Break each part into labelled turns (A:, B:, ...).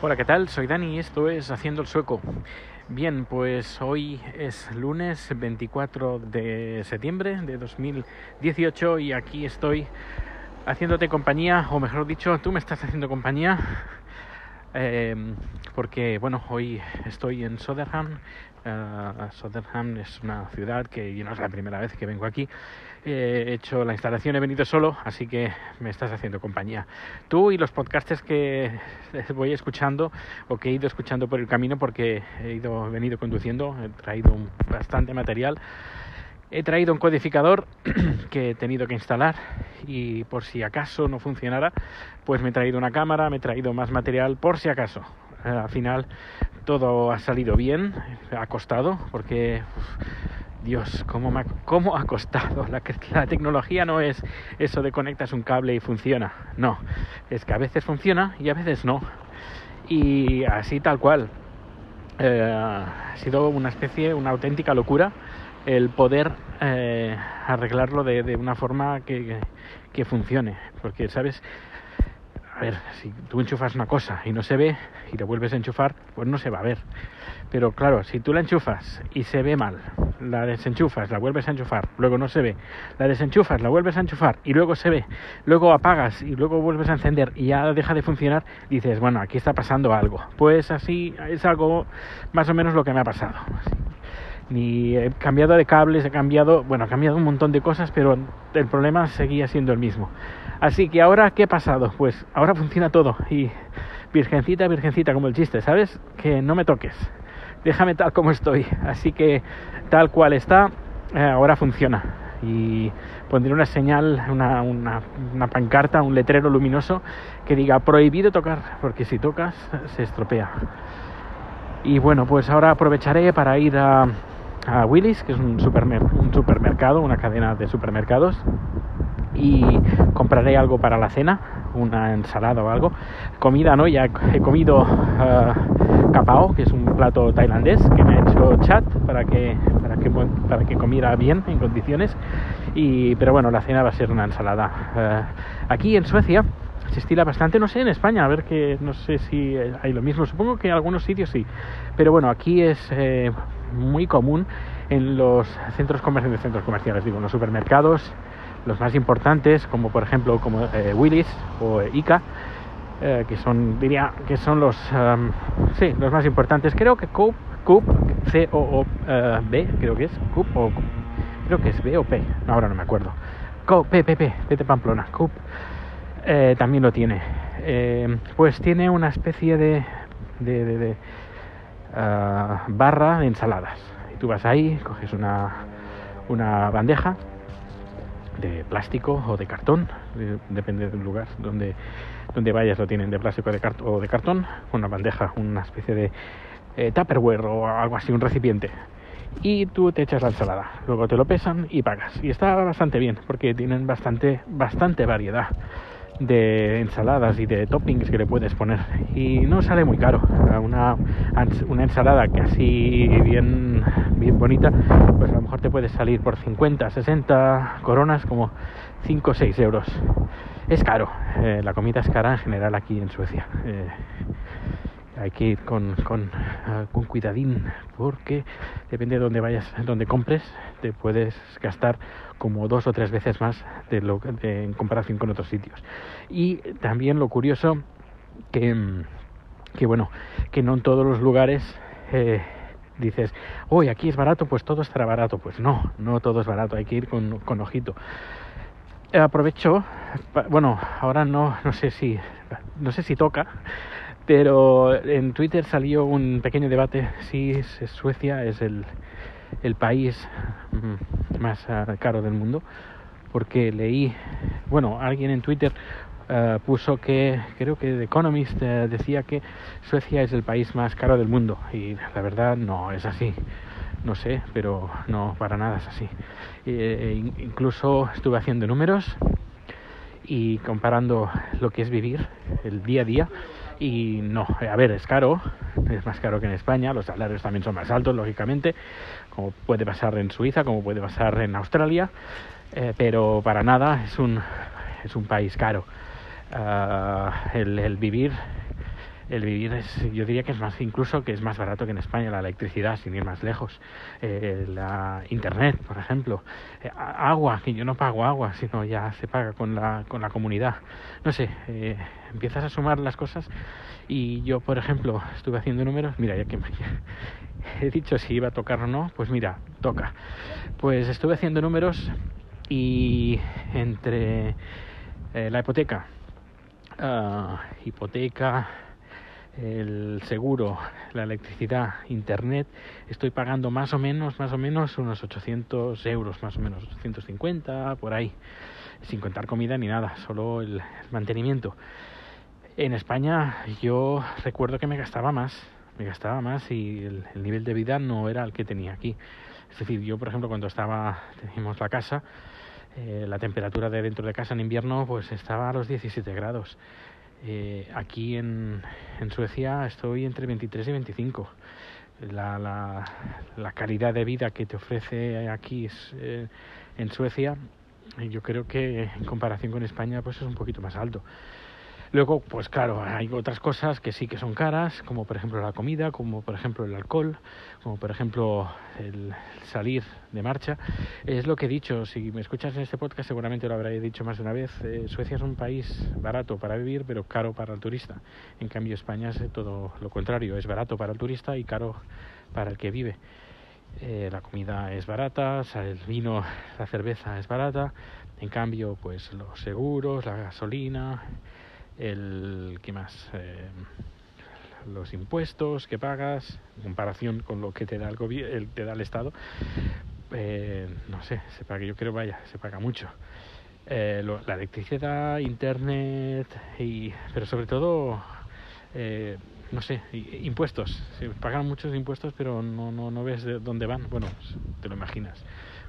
A: Hola, ¿qué tal? Soy Dani y esto es Haciendo el Sueco. Bien, pues hoy es lunes 24 de septiembre de 2018 y aquí estoy haciéndote compañía, o mejor dicho, tú me estás haciendo compañía eh, porque, bueno, hoy estoy en Soderham. Uh, Soderham es una ciudad que no es la primera vez que vengo aquí. He hecho la instalación, he venido solo, así que me estás haciendo compañía. Tú y los podcasters que voy escuchando o que he ido escuchando por el camino porque he ido, venido conduciendo, he traído bastante material. He traído un codificador que he tenido que instalar y por si acaso no funcionara, pues me he traído una cámara, me he traído más material por si acaso. Al final todo ha salido bien, ha costado, porque Dios, ¿cómo, ha, cómo costado? La, tecnología no es eso de conectas un cable y funciona, no, es que a veces funciona y a veces no. Y así tal cual. Eh, ha sido una especie, una auténtica locura el poder eh, arreglarlo de, una forma que, funcione. Porque, ¿sabes? A ver, si tú enchufas una cosa y no se ve y la vuelves a enchufar, pues no se va a ver. Pero claro, si tú la enchufas y se ve mal, la desenchufas, la vuelves a enchufar, luego no se ve, la desenchufas, la vuelves a enchufar y luego se ve, luego apagas y luego vuelves a encender y ya deja de funcionar, dices, bueno, aquí está pasando algo. Pues así es algo más o menos lo que me ha pasado. Ni he cambiado de cables, he cambiado, bueno, he cambiado un montón de cosas, pero el problema seguía siendo el mismo. Así que ahora, ¿qué ha pasado? Pues ahora funciona todo y virgencita, virgencita, como el chiste, ¿sabes? Que no me toques, déjame tal como estoy. Así que tal cual está, eh, ahora funciona. Y pondré una señal, una, una, una pancarta, un letrero luminoso que diga prohibido tocar, porque si tocas se estropea. Y bueno, pues ahora aprovecharé para ir a, a Willis, que es un, supermer un supermercado, una cadena de supermercados, y compraré algo para la cena, una ensalada o algo. Comida, ¿no? Ya he comido uh, capao, que es un plato tailandés que me ha hecho chat para que, para que, para que comiera bien en condiciones. Y, pero bueno, la cena va a ser una ensalada. Uh, aquí en Suecia se estila bastante, no sé, en España, a ver que no sé si hay lo mismo, supongo que en algunos sitios sí, pero bueno, aquí es eh, muy común en los centros comerciales, centros comerciales, digo, en los supermercados, los más importantes, como por ejemplo como eh, Willis o ICA, eh, que son, diría, que son los, sí, los más importantes. Creo que Coop, Coop, C O O B, creo que es Coop o creo que es B o P, ahora no me acuerdo. Coop, P, P, P, de Pamplona, Coop eh, también lo tiene. Eh, pues tiene una especie de uh, barra de ensaladas. Y tú vas ahí, coges una, una bandeja de plástico o de cartón, depende del lugar donde, donde vayas, lo tienen de plástico de o de cartón, una bandeja, una especie de eh, Tupperware o algo así, un recipiente. Y tú te echas la ensalada, luego te lo pesan y pagas. Y está bastante bien porque tienen bastante, bastante variedad de ensaladas y de toppings que le puedes poner. Y no sale muy caro. Una, una ensalada casi bien bien bonita pues a lo mejor te puede salir por 50 60 coronas como 5 o 6 euros. Es caro. Eh, la comida es cara en general aquí en Suecia. Eh, hay que ir con, con, uh, con, cuidadín porque depende de dónde vayas, donde compres, te puedes gastar como dos o tres veces más de lo, de, en comparación con otros sitios. Y también lo curioso que, que bueno, que no en todos los lugares eh, dices, hoy aquí es barato, pues todo estará barato. Pues no, no todo es barato, hay que ir con, con ojito. Aprovecho, bueno, ahora no, no sé si, no sé si toca, pero en Twitter salió un pequeño debate si Suecia es el, el país más uh, caro del mundo, porque leí, bueno, alguien en Twitter uh, puso que, creo que The Economist uh, decía que Suecia es el país más caro del mundo, y la verdad no es así. No sé, pero no, para nada es así. Eh, incluso estuve haciendo números y comparando lo que es vivir el día a día y no, a ver, es caro, es más caro que en España, los salarios también son más altos, lógicamente, como puede pasar en Suiza, como puede pasar en Australia, eh, pero para nada es un, es un país caro. Uh, el, vivir el vivir es, yo diría que es más, incluso que es más barato que en España la electricidad, sin ir más lejos, eh, la internet, por ejemplo, eh, agua, que yo no pago agua, sino ya se paga con la, con la comunidad. No sé, eh, empiezas a sumar las cosas y yo, por ejemplo, estuve haciendo números, mira, ya que he dicho si iba a tocar o no, pues mira, toca. Pues estuve haciendo números y entre la hipoteca, ah, hipoteca, el seguro, la electricidad, internet, estoy pagando más o menos, más o menos unos 800 euros, más o menos 850 por ahí, sin contar comida ni nada, solo el mantenimiento. En España yo recuerdo que me gastaba más, me gastaba más y el, nivel de vida no era el que tenía aquí. Es decir, yo por ejemplo cuando estaba, teníamos la casa, eh, la temperatura de dentro de casa en invierno pues estaba a los 17 grados eh, aquí en, en, Suecia estoy entre 23 y 25. La, la, la, calidad de vida que te ofrece aquí es, eh, en Suecia, yo creo que en comparación con España pues es un poquito más alto. Luego, pues claro, hay otras cosas que sí que son caras, como por ejemplo la comida, como por ejemplo el alcohol, como por ejemplo el salir de marcha. Es lo que he dicho, si me escuchas en este podcast seguramente lo habré dicho más de una vez, eh, Suecia es un país barato para vivir, pero caro para el turista. En cambio España es todo lo contrario, es barato para el turista y caro para el que vive. Eh, la comida es barata, el vino, la cerveza es barata, en cambio pues los seguros, la gasolina, el ¿qué más? Eh, los impuestos que pagas en comparación con lo que te da el gobierno te da el estado eh, no sé se paga yo creo vaya se paga mucho. Eh, la electricidad internet y pero sobre todo no sé impuestos. Se pagan muchos impuestos pero no no no ves de dónde van. Bueno te lo imaginas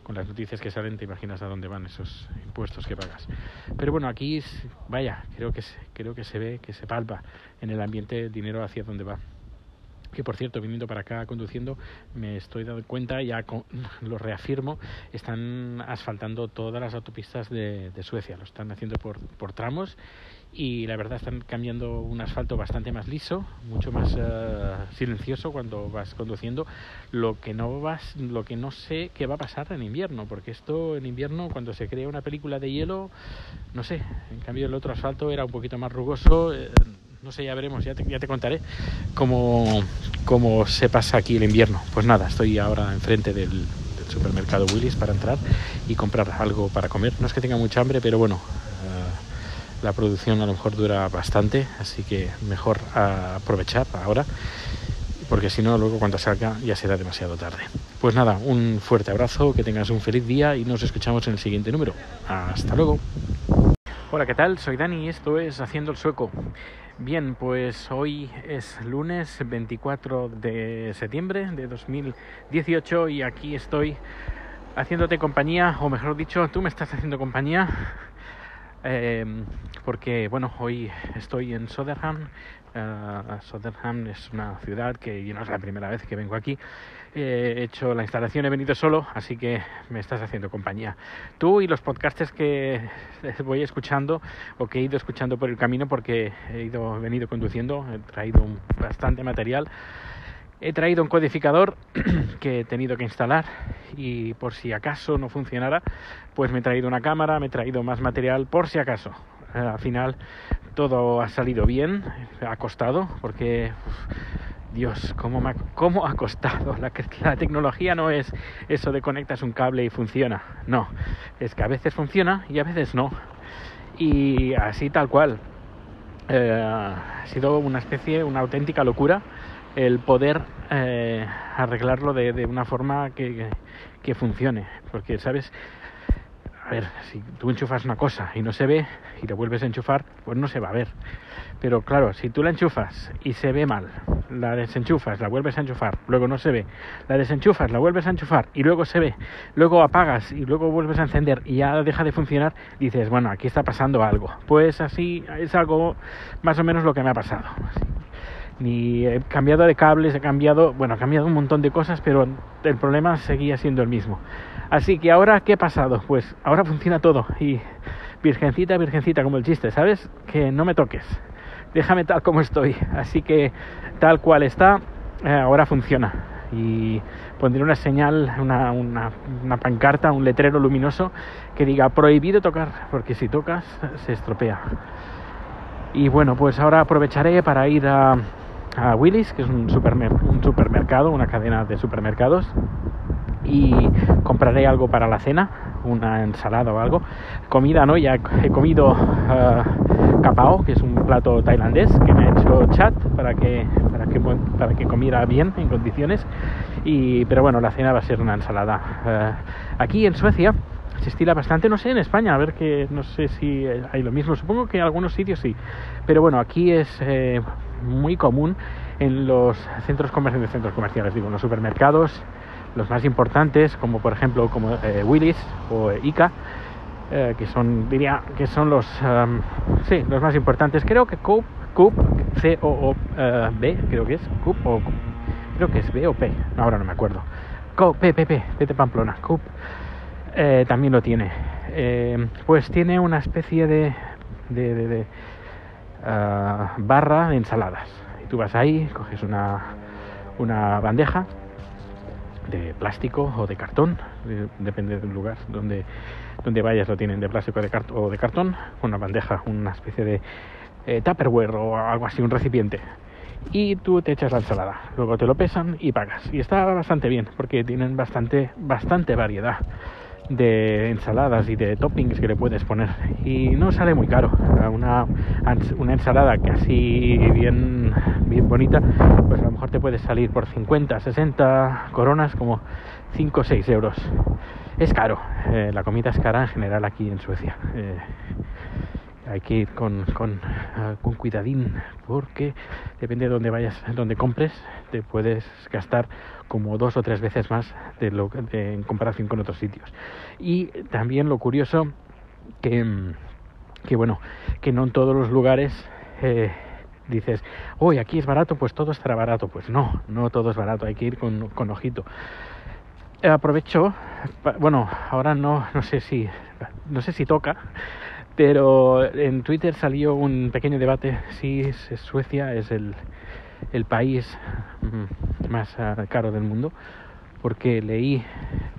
A: con las noticias que salen te imaginas a dónde van esos impuestos que pagas. Pero bueno, aquí vaya, creo que creo que se ve, que se palpa en el ambiente dinero hacia dónde va que por cierto, viniendo para acá conduciendo, me estoy dando cuenta, ya lo reafirmo, están asfaltando todas las autopistas de, Suecia, lo están haciendo por, tramos y la verdad están cambiando un asfalto bastante más liso, mucho más eh, silencioso cuando vas conduciendo, lo que no vas, lo que no sé qué va a pasar en invierno, porque esto en invierno cuando se crea una película de hielo, no sé, en cambio el otro asfalto era un poquito más rugoso. Eh, no sé, ya veremos, ya te, te contaré cómo, cómo, se pasa aquí el invierno. Pues nada, estoy ahora enfrente del, del supermercado Willis para entrar y comprar algo para comer. No es que tenga mucha hambre, pero bueno, uh, la producción a lo mejor dura bastante, así que mejor aprovechar ahora, porque si no, luego cuando salga ya será demasiado tarde. Pues nada, un fuerte abrazo, que tengas un feliz día y nos escuchamos en el siguiente número. Hasta luego. Hola, ¿qué tal? Soy Dani y esto es Haciendo el Sueco. Bien, pues hoy es lunes 24 de septiembre de 2018 y aquí estoy haciéndote compañía, o mejor dicho, tú me estás haciendo compañía, eh, porque bueno, hoy estoy en Soderham, Uh, Soderham es una ciudad que no es la primera vez que vengo aquí. he hecho la instalación, he venido solo, así que me estás haciendo compañía. Tú y los podcasters que voy escuchando o que he ido escuchando por el camino porque he ido venido conduciendo, he traído bastante material. He traído un codificador que he tenido que instalar y por si acaso no funcionara, pues me he traído una cámara, me he traído más material por si acaso. Eh, al final todo ha salido bien, ha costado, porque Dios, ¿cómo, ha, cómo ha costado? La, la, tecnología no es eso de conectas un cable y funciona, no, es que a veces funciona y a veces no. Y así tal cual. Eh, ha sido una especie, una auténtica locura el poder eh, arreglarlo de, de, una forma que funcione, porque, ¿sabes? A ver, si tú enchufas una cosa y no se ve y la vuelves a enchufar, pues no se va a ver. Pero claro, si tú la enchufas y se ve mal, la desenchufas, la vuelves a enchufar, luego no se ve, la desenchufas, la vuelves a enchufar y luego se ve, luego apagas y luego vuelves a encender y ya deja de funcionar, dices, bueno, aquí está pasando algo. Pues así es algo más o menos lo que me ha pasado. Ni he cambiado de cables, he cambiado, bueno, he cambiado un montón de cosas, pero el problema seguía siendo el mismo. Así que ahora, ¿qué ha pasado? Pues ahora funciona todo y virgencita, virgencita, como el chiste, ¿sabes? Que no me toques. déjame tal como estoy. Así que tal cual está, eh, ahora funciona. Y pondré una señal, una, una, una, pancarta, un letrero luminoso que diga prohibido tocar, porque si tocas se estropea. Y bueno, pues ahora aprovecharé para ir a, a Willis, que es un, supermer un supermercado, una cadena de supermercados, y compraré algo para la cena, una ensalada o algo. Comida, ¿no? Ya he comido uh, capao, que es un plato tailandés, que me ha hecho chat para que, para que, para que comiera bien, en condiciones. Y, pero bueno, la cena va a ser una ensalada. Uh, aquí en Suecia se estila bastante, no sé, en España, a ver que no sé si hay lo mismo, supongo que en algunos sitios sí, pero bueno, aquí es eh, muy común en los centros comerciales, centros comerciales, digo, en los supermercados, los más importantes, como por ejemplo como eh, Willis o ICA, eh, que son, diría, que son los, sí, los más importantes. Creo que Coop, Coop, C O O B, creo que es Coop o creo que es B o P, ahora no me acuerdo. Coop, P, P, P, de Pamplona, Coop eh, también lo tiene. Eh, pues tiene una especie de uh, barra de ensaladas. Y tú vas ahí, coges una, una bandeja de plástico o de cartón, depende del lugar donde, donde vayas, lo tienen de plástico de o de cartón, una bandeja, una especie de eh, Tupperware o algo así, un recipiente. Y tú te echas la ensalada, luego te lo pesan y pagas. Y está bastante bien porque tienen bastante, bastante variedad de ensaladas y de toppings que le puedes poner. Y no sale muy caro. Una, una ensalada casi bien bien bonita pues a lo mejor te puede salir por 50 60 coronas como 5 o 6 euros. Es caro. Eh, la comida es cara en general aquí en Suecia. Eh, hay que ir con, con, uh, con, cuidadín porque depende de dónde vayas, donde compres, te puedes gastar como dos o tres veces más de lo, de, en comparación con otros sitios. Y también lo curioso que, que bueno, que no en todos los lugares eh, dices, hoy aquí es barato, pues todo estará barato. Pues no, no todo es barato, hay que ir con, con ojito. Aprovecho, bueno, ahora no, no sé si, no sé si toca, pero en Twitter salió un pequeño debate si Suecia es el, el país más uh, caro del mundo, porque leí,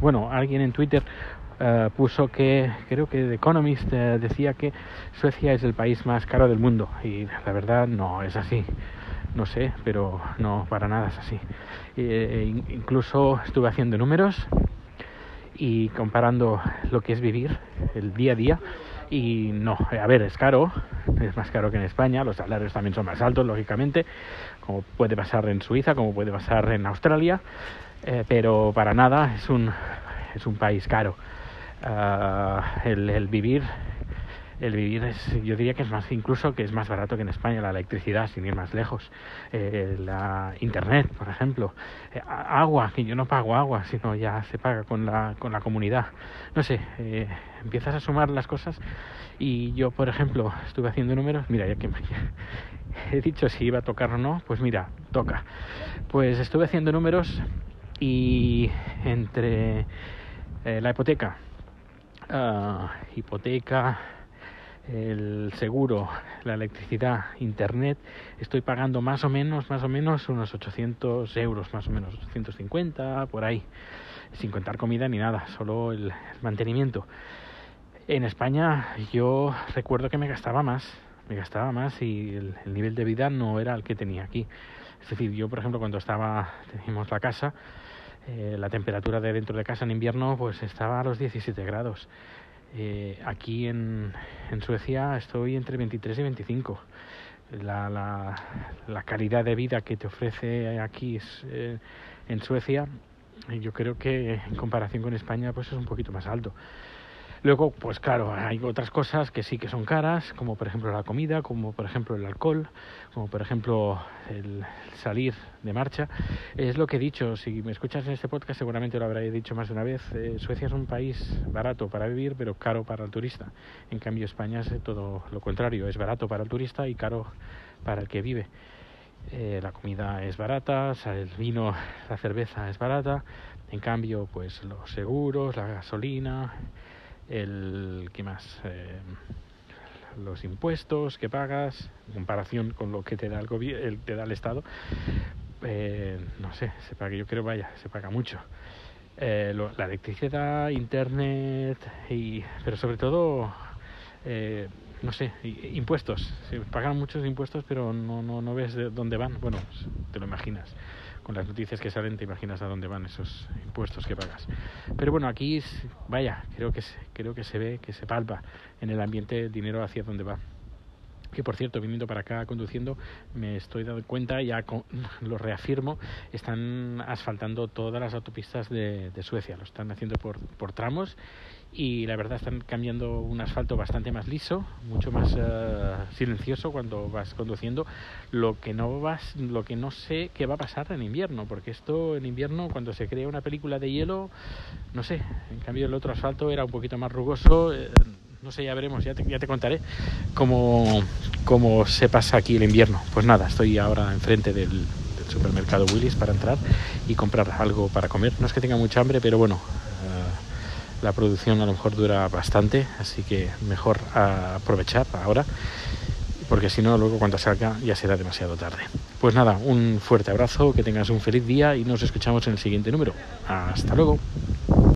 A: bueno, alguien en Twitter uh, puso que, creo que The Economist uh, decía que Suecia es el país más caro del mundo, y la verdad no es así. No sé, pero no, para nada es así. Eh, incluso estuve haciendo números y comparando lo que es vivir el día a día y no, a ver, es caro, es más caro que en España, los salarios también son más altos, lógicamente, como puede pasar en Suiza, como puede pasar en Australia, eh, pero para nada es un, es un país caro. Uh, el, el, vivir el vivir es, yo diría que es más incluso que es más barato que en España la electricidad sin ir más lejos. Eh, la internet por ejemplo. Eh, agua que yo no pago agua sino ya se paga con la con la comunidad. No sé eh, empiezas a sumar las cosas. Y yo por ejemplo estuve haciendo números. Mira ya que me, he dicho si iba a tocar o no pues mira toca. Pues estuve haciendo números y entre la hipoteca. Uh, hipoteca el seguro, la electricidad, internet, estoy pagando más o menos, más o menos unos 800 euros, más o menos 850 por ahí, sin contar comida ni nada, solo el mantenimiento. En España yo recuerdo que me gastaba más, me gastaba más y el, el nivel de vida no era el que tenía aquí. Es decir, yo por ejemplo cuando estaba, teníamos la casa, eh, la temperatura de dentro de casa en invierno pues estaba a los 17 grados eh, aquí en, Suecia estoy entre 23 y 25. La, la, la, calidad de vida que te ofrece aquí es, eh, en Suecia, yo creo que en comparación con España, pues es un poquito más alto. Luego, pues claro, hay otras cosas que sí que son caras, como por ejemplo la comida, como por ejemplo el alcohol, como por ejemplo el salir de marcha. Es lo que he dicho, si me escuchas en este podcast seguramente lo habré dicho más de una vez, eh, Suecia es un país barato para vivir, pero caro para el turista. En cambio España es todo lo contrario, es barato para el turista y caro para el que vive. Eh, la comida es barata, el vino, la cerveza es barata, en cambio pues los seguros, la gasolina, el ¿qué más? Eh, los impuestos que pagas en comparación con lo que te da el, el, te da el Estado, eh, no sé, se paga, yo creo, vaya, se paga mucho. Eh, lo, la electricidad, internet, y, pero sobre todo, eh, no sé, impuestos. Se pagan muchos impuestos, pero no, no, no ves de dónde van. Bueno, te lo imaginas. Con las noticias que salen te imaginas a dónde van esos impuestos que pagas. Pero bueno, aquí, vaya, creo que, creo que se ve, que se palpa en el ambiente el dinero hacia dónde va que por cierto, viniendo para acá conduciendo, me estoy dando cuenta, ya lo reafirmo, están asfaltando todas las autopistas de, Suecia, lo están haciendo por, tramos y la verdad están cambiando un asfalto bastante más liso, mucho más uh, silencioso cuando vas conduciendo, lo que no vas, lo que no sé qué va a pasar en invierno, porque esto en invierno cuando se crea una película de hielo, no sé, en cambio el otro asfalto era un poquito más rugoso, eh, no sé, ya veremos, ya te, ya te contaré cómo, cómo, se pasa aquí el invierno. Pues nada, estoy ahora enfrente del, del supermercado Willis para entrar y comprar algo para comer. No es que tenga mucha hambre, pero bueno, la producción a lo mejor dura bastante, así que mejor aprovechar ahora, porque si no, luego cuando salga ya será demasiado tarde. Pues nada, un fuerte abrazo, que tengas un feliz día y nos escuchamos en el siguiente número. Hasta luego.